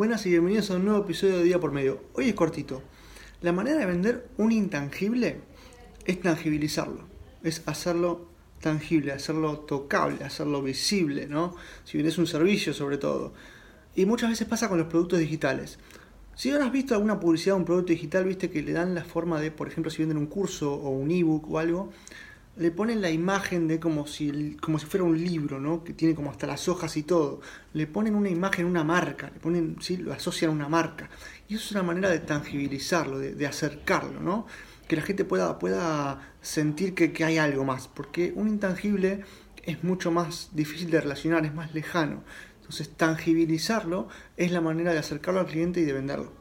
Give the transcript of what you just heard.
Buenas y bienvenidos a un nuevo episodio de Día por Medio. Hoy es cortito. La manera de vender un intangible es tangibilizarlo, es hacerlo tangible, hacerlo tocable, hacerlo visible, ¿no? Si vendes un servicio sobre todo. Y muchas veces pasa con los productos digitales. Si ahora has visto alguna publicidad de un producto digital, viste que le dan la forma de, por ejemplo, si venden un curso o un ebook o algo, le ponen la imagen de como si, como si fuera un libro, ¿no? Que tiene como hasta las hojas y todo. Le ponen una imagen, una marca, le ponen, sí, lo asocian a una marca. Y eso es una manera de tangibilizarlo, de, acercarlo, ¿no? Que la gente pueda, pueda sentir que, que hay algo más. Porque un intangible es mucho más difícil de relacionar, es más lejano. Entonces, tangibilizarlo es la manera de acercarlo al cliente y de venderlo.